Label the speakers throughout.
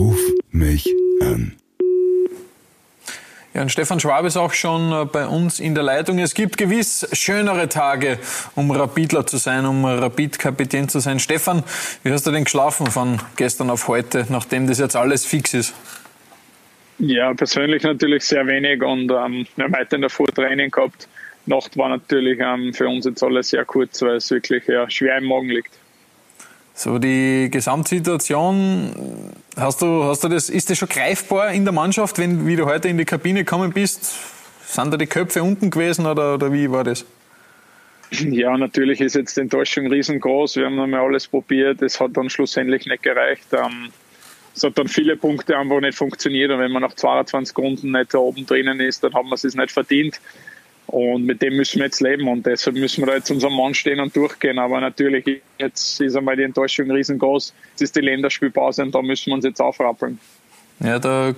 Speaker 1: Ruf mich an.
Speaker 2: Ja, und Stefan Schwab ist auch schon äh, bei uns in der Leitung. Es gibt gewiss schönere Tage, um Rapidler zu sein, um Rapid-Kapitän zu sein. Stefan, wie hast du denn geschlafen von gestern auf heute, nachdem das jetzt alles fix ist?
Speaker 3: Ja, persönlich natürlich sehr wenig und ähm, wir haben heute in der Früh Training gehabt. Nacht war natürlich ähm, für uns jetzt alles sehr kurz, weil es wirklich ja, schwer im Magen liegt.
Speaker 2: So die Gesamtsituation, hast du, hast du das, ist das schon greifbar in der Mannschaft, wenn wie du heute in die Kabine gekommen bist? Sind da die Köpfe unten gewesen oder, oder wie war das?
Speaker 3: Ja, natürlich ist jetzt die Enttäuschung riesengroß. Wir haben nochmal alles probiert. Es hat dann schlussendlich nicht gereicht. Ähm, es hat dann viele Punkte einfach nicht funktioniert. Und wenn man nach 22 Runden nicht da oben drinnen ist, dann haben wir es nicht verdient. Und mit dem müssen wir jetzt leben und deshalb müssen wir da jetzt unserem Mann stehen und durchgehen. Aber natürlich, jetzt ist einmal die Enttäuschung riesengroß. Es ist die Länderspielpause und da müssen wir uns jetzt aufrappeln.
Speaker 2: Ja, da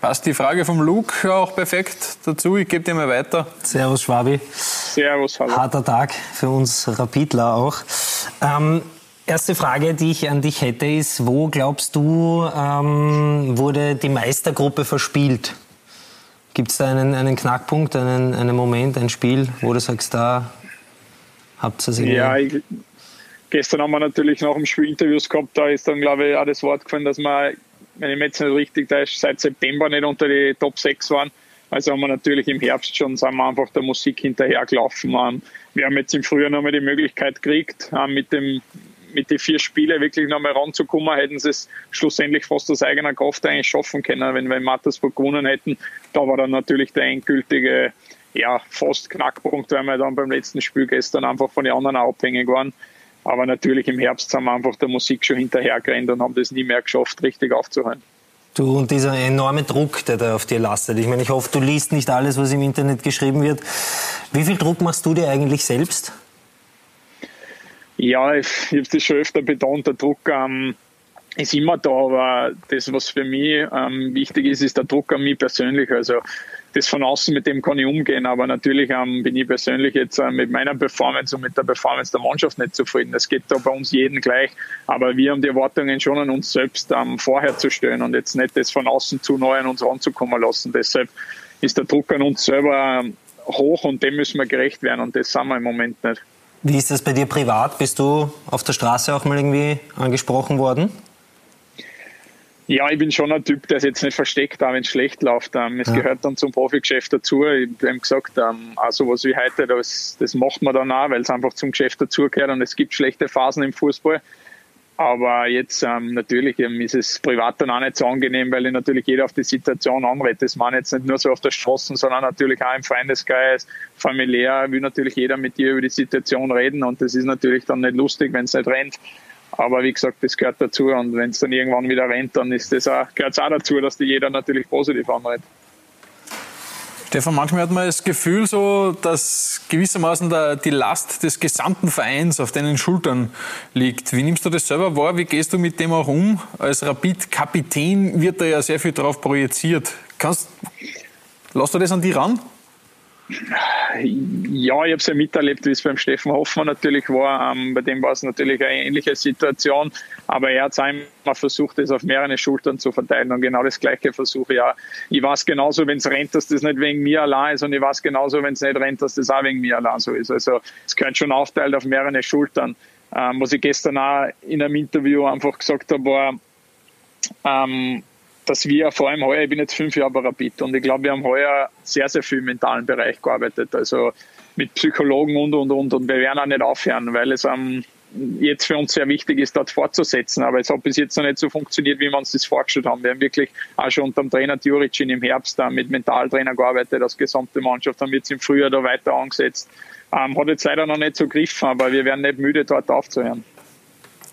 Speaker 2: passt die Frage vom Luke auch perfekt dazu. Ich gebe dir mal weiter.
Speaker 4: Servus, Schwabi.
Speaker 3: Servus, hallo.
Speaker 4: Harter Tag für uns Rapidler auch. Ähm, erste Frage, die ich an dich hätte, ist, wo glaubst du, ähm, wurde die Meistergruppe verspielt? Gibt es da einen, einen Knackpunkt, einen, einen Moment, ein Spiel, wo du sagst, da habt ihr es irgendwie?
Speaker 3: Ja, ich, gestern haben wir natürlich nach dem Spiel Interviews gehabt, da ist dann, glaube ich, auch das Wort gefallen, dass wir, wenn ich mir jetzt nicht richtig da ist, seit September nicht unter die Top 6 waren. Also haben wir natürlich im Herbst schon, sind wir einfach der Musik hinterhergelaufen. Wir haben jetzt im Frühjahr nochmal die Möglichkeit gekriegt, mit dem mit den vier Spielen wirklich nochmal ranzukommen, hätten sie es schlussendlich fast aus eigener Kraft eigentlich schaffen können, wenn wir in Mattersburg gewonnen hätten. Da war dann natürlich der endgültige, ja, fast Knackpunkt, weil wir dann beim letzten Spiel gestern einfach von den anderen abhängig waren. Aber natürlich im Herbst haben wir einfach der Musik schon hinterhergerannt und haben das nie mehr geschafft, richtig aufzuhören.
Speaker 4: Du und dieser enorme Druck, der da auf dir lastet. Ich meine, ich hoffe, du liest nicht alles, was im Internet geschrieben wird. Wie viel Druck machst du dir eigentlich selbst?
Speaker 3: Ja, ich, ich habe das schon öfter betont, der Druck ähm, ist immer da, aber das, was für mich ähm, wichtig ist, ist der Druck an mich persönlich. Also das von außen, mit dem kann ich umgehen, aber natürlich ähm, bin ich persönlich jetzt äh, mit meiner Performance und mit der Performance der Mannschaft nicht zufrieden. Das geht da bei uns jeden gleich, aber wir haben die Erwartungen schon an uns selbst ähm, vorher zu stellen und jetzt nicht das von außen zu neu an uns ranzukommen lassen. Deshalb ist der Druck an uns selber ähm, hoch und dem müssen wir gerecht werden und das sind wir im Moment nicht.
Speaker 4: Wie ist das bei dir privat? Bist du auf der Straße auch mal irgendwie angesprochen worden?
Speaker 3: Ja, ich bin schon ein Typ, der es jetzt nicht versteckt, auch wenn es schlecht läuft. Ähm, es ja. gehört dann zum Profigeschäft dazu. Ich habe gesagt, ähm, auch sowas wie heute, das, das macht man dann auch, weil es einfach zum Geschäft dazugehört und es gibt schlechte Phasen im Fußball. Aber jetzt ähm, natürlich ähm, ist es privat dann auch nicht so angenehm, weil ich natürlich jeder auf die Situation anredet. Das meine jetzt nicht nur so auf der Straße, sondern natürlich auch im Freundeskreis, familiär will natürlich jeder mit dir über die Situation reden und das ist natürlich dann nicht lustig, wenn es nicht rennt. Aber wie gesagt, das gehört dazu und wenn es dann irgendwann wieder rennt, dann ist das auch, gehört es auch dazu, dass die jeder natürlich positiv anredet.
Speaker 2: Stefan, manchmal hat man das Gefühl so, dass gewissermaßen der, die Last des gesamten Vereins auf deinen Schultern liegt. Wie nimmst du das selber wahr? Wie gehst du mit dem auch um? Als Rapid-Kapitän wird da ja sehr viel drauf projiziert. Kannst, lass du das an die ran?
Speaker 3: Ja, ich habe es ja miterlebt, wie es beim Steffen Hoffmann natürlich war. Ähm, bei dem war es natürlich eine ähnliche Situation, aber er hat einmal versucht, es auf mehrere Schultern zu verteilen und genau das Gleiche versuche ich auch. Ich weiß genauso, wenn es rennt, dass das nicht wegen mir allein ist und ich weiß genauso, wenn es nicht rennt, dass das auch wegen mir allein so ist. Also es gehört schon aufteilt auf mehrere Schultern. Ähm, was ich gestern auch in einem Interview einfach gesagt habe, war, ähm, dass wir vor allem heuer, ich bin jetzt fünf Jahre bei Rapid und ich glaube, wir haben heuer sehr, sehr viel im mentalen Bereich gearbeitet. Also mit Psychologen und, und, und. Und wir werden auch nicht aufhören, weil es ähm, jetzt für uns sehr wichtig ist, dort fortzusetzen. Aber es hat bis jetzt noch nicht so funktioniert, wie wir uns das vorgestellt haben. Wir haben wirklich auch schon unter dem Trainer Djuricin im Herbst da mit Mentaltrainer gearbeitet, als gesamte Mannschaft, haben wir jetzt im Frühjahr da weiter angesetzt. Ähm, hat jetzt leider noch nicht so gegriffen, aber wir werden nicht müde, dort aufzuhören.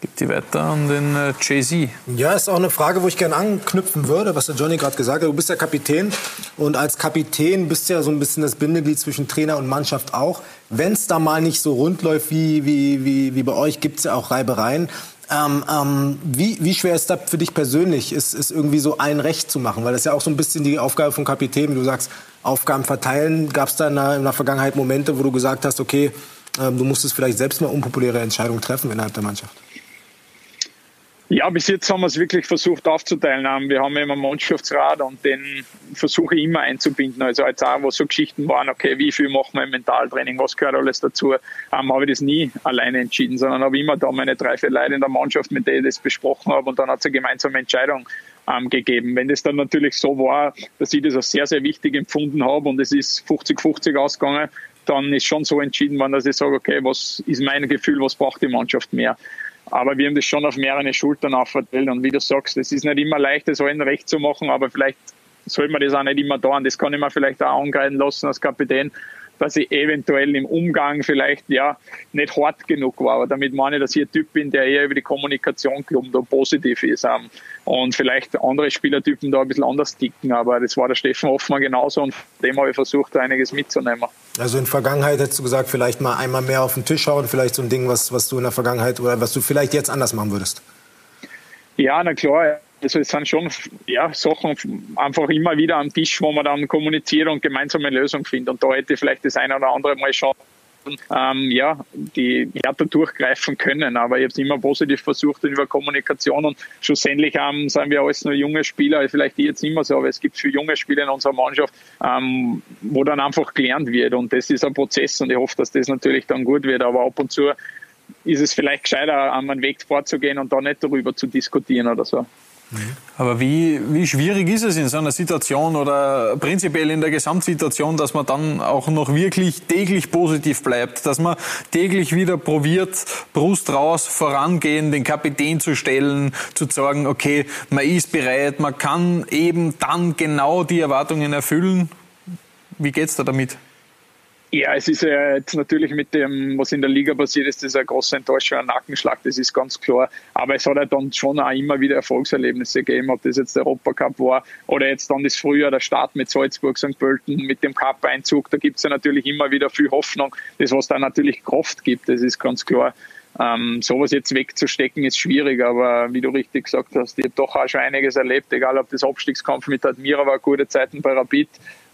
Speaker 2: Gibt die weiter an den äh, Jay-Z.
Speaker 5: Ja, ist auch eine Frage, wo ich gerne anknüpfen würde, was der Johnny gerade gesagt hat. Du bist ja Kapitän und als Kapitän bist du ja so ein bisschen das Bindeglied zwischen Trainer und Mannschaft auch. Wenn es da mal nicht so rund läuft wie, wie, wie, wie bei euch, gibt es ja auch Reibereien. Ähm, ähm, wie, wie schwer ist das für dich persönlich, ist, ist irgendwie so ein Recht zu machen? Weil das ist ja auch so ein bisschen die Aufgabe von Kapitän, wie du sagst, Aufgaben verteilen. Gab es da in der, in der, Vergangenheit Momente, wo du gesagt hast, okay, ähm, du musstest vielleicht selbst mal unpopuläre Entscheidungen treffen innerhalb der Mannschaft?
Speaker 3: Ja, bis jetzt haben wir es wirklich versucht aufzuteilen. Ähm, wir haben immer einen Mannschaftsrat und den versuche ich immer einzubinden. Also jetzt auch, wo so Geschichten waren, okay, wie viel machen wir im Mentaltraining, was gehört alles dazu, ähm, habe ich das nie alleine entschieden, sondern habe immer da meine drei, vier Leute in der Mannschaft, mit denen ich das besprochen habe und dann hat es eine gemeinsame Entscheidung ähm, gegeben. Wenn das dann natürlich so war, dass ich das als sehr, sehr wichtig empfunden habe und es ist 50-50 ausgegangen, dann ist schon so entschieden worden, dass ich sage, okay, was ist mein Gefühl, was braucht die Mannschaft mehr? Aber wir haben das schon auf mehrere Schultern aufverteilt. Und wie du sagst, es ist nicht immer leicht, das allen recht zu machen, aber vielleicht soll man das auch nicht immer tun. Das kann ich mir vielleicht auch angreifen lassen als Kapitän, dass ich eventuell im Umgang vielleicht ja nicht hart genug war. Aber damit meine ich, dass ich ein Typ bin, der eher über die Kommunikation glaubt und positiv ist. Ähm, und vielleicht andere Spielertypen da ein bisschen anders ticken. Aber das war der Steffen Hoffmann genauso und dem habe ich versucht, einiges mitzunehmen.
Speaker 5: Also in Vergangenheit hättest du gesagt, vielleicht mal einmal mehr auf den Tisch hauen, vielleicht so ein Ding, was, was du in der Vergangenheit oder was du vielleicht jetzt anders machen würdest.
Speaker 3: Ja, na klar. Also es sind schon ja, Sachen einfach immer wieder am Tisch, wo man dann kommuniziert und gemeinsam eine Lösung findet. Und da hätte vielleicht das eine oder andere mal schon ähm, ja, die härter durchgreifen können. Aber ich habe es immer positiv versucht über Kommunikation und schlussendlich ähm, sind wir alles nur junge Spieler, vielleicht jetzt immer so, aber es gibt viele junge Spieler in unserer Mannschaft, ähm, wo dann einfach gelernt wird und das ist ein Prozess und ich hoffe, dass das natürlich dann gut wird, aber ab und zu ist es vielleicht gescheiter, einen Weg vorzugehen und da nicht darüber zu diskutieren oder so.
Speaker 2: Aber wie, wie schwierig ist es in so einer Situation oder prinzipiell in der Gesamtsituation, dass man dann auch noch wirklich täglich positiv bleibt, dass man täglich wieder probiert, Brust raus, vorangehen, den Kapitän zu stellen, zu sagen, okay, man ist bereit, man kann eben dann genau die Erwartungen erfüllen. Wie geht's da damit?
Speaker 3: Ja, es ist ja jetzt natürlich mit dem, was in der Liga passiert ist, das ist eine große Enttäuschung, ein Nackenschlag, das ist ganz klar. Aber es hat ja dann schon auch immer wieder Erfolgserlebnisse gegeben, ob das jetzt der Europacup war oder jetzt dann das Frühjahr, der Start mit Salzburg, St. Pölten, mit dem Cup-Einzug. Da gibt es ja natürlich immer wieder viel Hoffnung, das was da natürlich Kraft gibt, das ist ganz klar. Ähm, sowas jetzt wegzustecken ist schwierig, aber wie du richtig gesagt hast, ich habe doch auch schon einiges erlebt, egal ob das Abstiegskampf mit Admira war, gute Zeiten bei Rapid,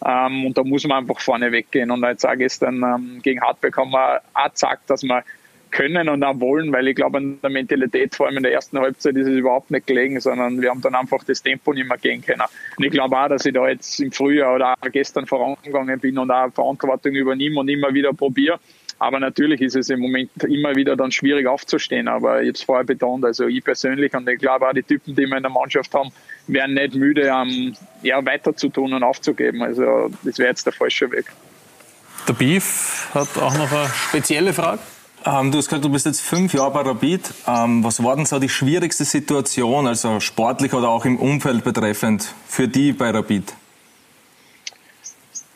Speaker 3: ähm, und da muss man einfach vorne weggehen. Und jetzt auch gestern ähm, gegen Hartberg haben wir auch gesagt, dass wir können und auch wollen, weil ich glaube, an der Mentalität, vor allem in der ersten Halbzeit, ist es überhaupt nicht gelegen, sondern wir haben dann einfach das Tempo nicht mehr gehen können. Und ich glaube auch, dass ich da jetzt im Frühjahr oder auch gestern vorangegangen bin und auch Verantwortung übernehme und immer wieder probiere. Aber natürlich ist es im Moment immer wieder dann schwierig aufzustehen. Aber jetzt vorher betont, also ich persönlich und ich glaube auch die Typen, die wir in der Mannschaft haben, wären nicht müde, ähm, ja, weiter zu tun und aufzugeben. Also das wäre jetzt der falsche Weg.
Speaker 2: Der Beef hat auch noch eine spezielle Frage.
Speaker 6: Ähm, du hast gesagt, du bist jetzt fünf Jahre bei Rapid. Ähm, was war denn so die schwierigste Situation, also sportlich oder auch im Umfeld betreffend, für die bei Rapid?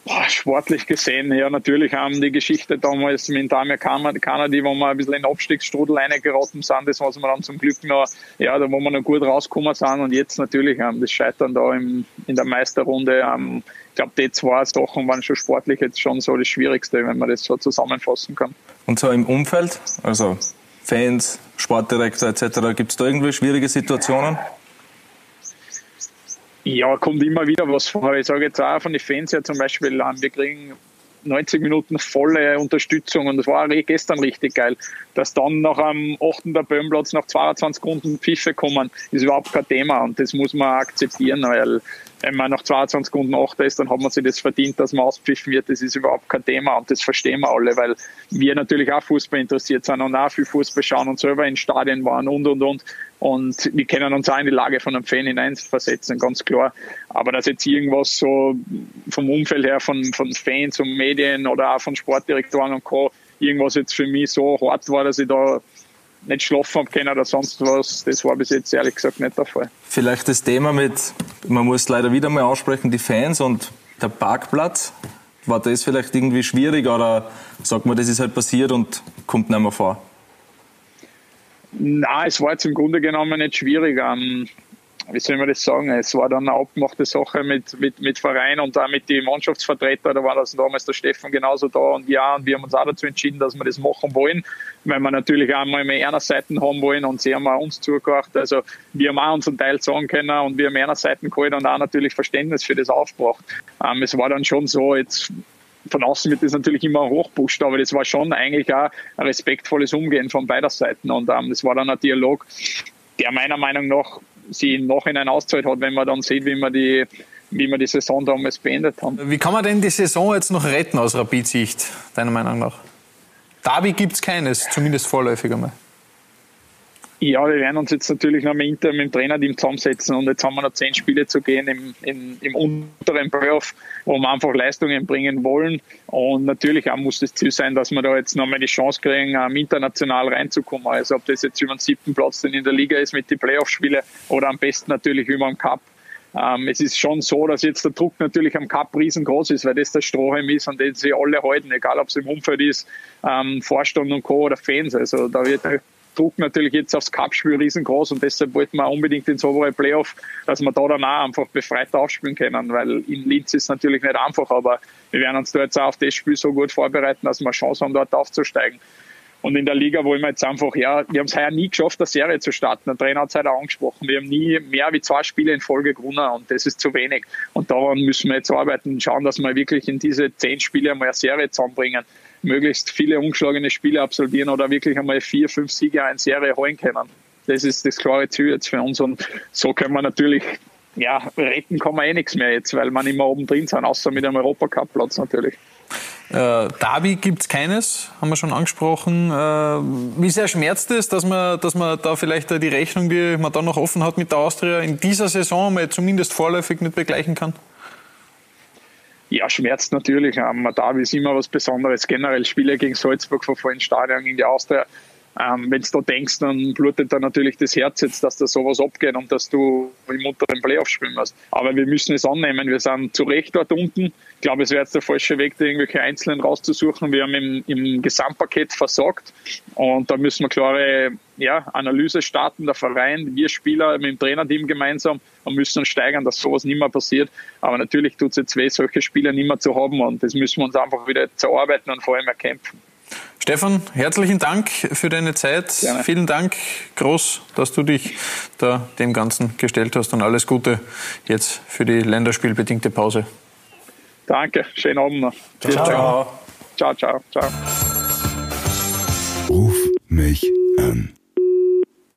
Speaker 3: Boah, sportlich gesehen, ja, natürlich haben die Geschichte damals mit Damir Kanadi, wo wir ein bisschen in den Abstiegsstrudel reingeraten sind, das was wir dann zum Glück noch, ja, da wo wir noch gut rausgekommen sind und jetzt natürlich ähm, das Scheitern da im, in der Meisterrunde, ähm, ich glaube, die zwei Sachen waren schon sportlich jetzt schon so das Schwierigste, wenn man das so zusammenfassen kann.
Speaker 6: Und so im Umfeld, also Fans, Sportdirektor etc., gibt es da irgendwie schwierige Situationen?
Speaker 3: Ja, kommt immer wieder was vor. Ich sage jetzt auch von den Fans her zum Beispiel, wir kriegen 90 Minuten volle Unterstützung und das war gestern richtig geil. Dass dann nach am 8. der Böhmplatz nach 22 Sekunden Pfiffe kommen, ist überhaupt kein Thema und das muss man akzeptieren, weil wenn man nach 22 Sekunden Achter ist, dann hat man sich das verdient, dass man auspfiffen wird. Das ist überhaupt kein Thema und das verstehen wir alle, weil wir natürlich auch Fußball interessiert sind und auch viel Fußball schauen und selber in Stadien waren und und und. Und wir können uns auch in die Lage von einem Fan hineinversetzen, ganz klar. Aber dass jetzt irgendwas so vom Umfeld her von, von Fans und Medien oder auch von Sportdirektoren und Co. irgendwas jetzt für mich so hart war, dass ich da nicht schlafen habe können oder sonst was. Das war bis jetzt ehrlich gesagt nicht der Fall.
Speaker 6: Vielleicht das Thema mit, man muss leider wieder mal aussprechen, die Fans und der Parkplatz. War das vielleicht irgendwie schwierig oder sagt man, das ist halt passiert und kommt nicht mehr vor?
Speaker 3: Na, es war jetzt im Grunde genommen nicht schwierig. Ähm, wie soll man das sagen, es war dann eine abgemachte Sache mit, mit, mit Verein und auch mit den Mannschaftsvertretern, da war das damals der Stefan genauso da und ja, und wir haben uns auch dazu entschieden, dass wir das machen wollen, weil wir natürlich auch mal mehr einer Seiten haben wollen und sie haben auch uns zugehört, also wir haben auch unseren Teil sagen können und wir haben einer Seiten geholt und auch natürlich Verständnis für das aufgebracht. Ähm, es war dann schon so, jetzt von außen wird das natürlich immer hochpusht, aber das war schon eigentlich auch ein respektvolles Umgehen von beider Seiten und ähm, das war dann ein Dialog der meiner Meinung nach sie im Nachhinein auszahlt hat, wenn man dann sieht, wie man die wie wir die Saison damals beendet haben.
Speaker 2: Wie kann man denn die Saison jetzt noch retten aus Rapid-Sicht, deiner Meinung nach? Derby gibt es keines, zumindest vorläufig einmal.
Speaker 3: Ja, wir werden uns jetzt natürlich noch mit, dem Trainerteam zusammensetzen und jetzt haben wir noch zehn Spiele zu gehen im, im, im unteren Playoff, wo wir einfach Leistungen bringen wollen. Und natürlich auch muss das Ziel sein, dass wir da jetzt nochmal die Chance kriegen, international reinzukommen. Also ob das jetzt über den siebten Platz in der Liga ist mit den Playoff-Spielen oder am besten natürlich über den Cup. Ähm, es ist schon so, dass jetzt der Druck natürlich am Cup riesengroß ist, weil das der Strohhalm ist, an den sie alle halten, egal ob es im Umfeld ist, ähm, Vorstand und Co. oder Fans. Also da wird Druck natürlich jetzt aufs Cup-Spiel riesengroß und deshalb wollten wir unbedingt ins obere Playoff, dass wir da danach einfach befreit aufspielen können, weil in Linz ist es natürlich nicht einfach, aber wir werden uns da jetzt auch auf das Spiel so gut vorbereiten, dass wir eine Chance haben, dort aufzusteigen. Und in der Liga wollen wir jetzt einfach, ja, wir haben es heuer nie geschafft, eine Serie zu starten. Der Trainer hat es heute auch angesprochen. Wir haben nie mehr wie zwei Spiele in Folge gewonnen und das ist zu wenig. Und daran müssen wir jetzt arbeiten und schauen, dass wir wirklich in diese zehn Spiele einmal eine Serie zusammenbringen. Möglichst viele ungeschlagene Spiele absolvieren oder wirklich einmal vier, fünf Siege in Serie holen können. Das ist das klare Ziel jetzt für uns und so können wir natürlich ja, retten kann man eh nichts mehr jetzt, weil man immer oben drin sind, außer mit einem Europacup-Platz natürlich.
Speaker 2: Äh, Derby gibt es keines, haben wir schon angesprochen. Äh, wie sehr schmerzt es, dass man, dass man da vielleicht die Rechnung, die man da noch offen hat mit der Austria, in dieser Saison mal zumindest vorläufig nicht begleichen kann?
Speaker 3: Ja, schmerzt natürlich. Ähm, Derby ist immer was Besonderes. Generell Spiele gegen Salzburg vor vollen Stadion in die Austria ähm, Wenn du da denkst, dann blutet da natürlich das Herz jetzt, dass da sowas abgeht und dass du im unteren Playoff spielen musst. Aber wir müssen es annehmen. Wir sind zu Recht dort unten. Ich glaube, es wäre jetzt der falsche Weg, da irgendwelche Einzelnen rauszusuchen. Wir haben im, im Gesamtpaket versorgt und da müssen wir klare ja, Analyse starten, der Verein, wir Spieler mit dem Trainerteam gemeinsam und müssen uns steigern, dass sowas nicht mehr passiert. Aber natürlich tut es jetzt weh, solche Spieler nicht mehr zu haben und das müssen wir uns einfach wieder zu arbeiten und vor allem erkämpfen.
Speaker 2: Stefan, herzlichen Dank für deine Zeit. Gerne. Vielen Dank, groß, dass du dich da dem Ganzen gestellt hast und alles Gute jetzt für die länderspielbedingte Pause.
Speaker 3: Danke, schönen Abend noch.
Speaker 2: Ciao, ciao.
Speaker 3: Ciao, ciao, ciao.
Speaker 1: Ruf mich an.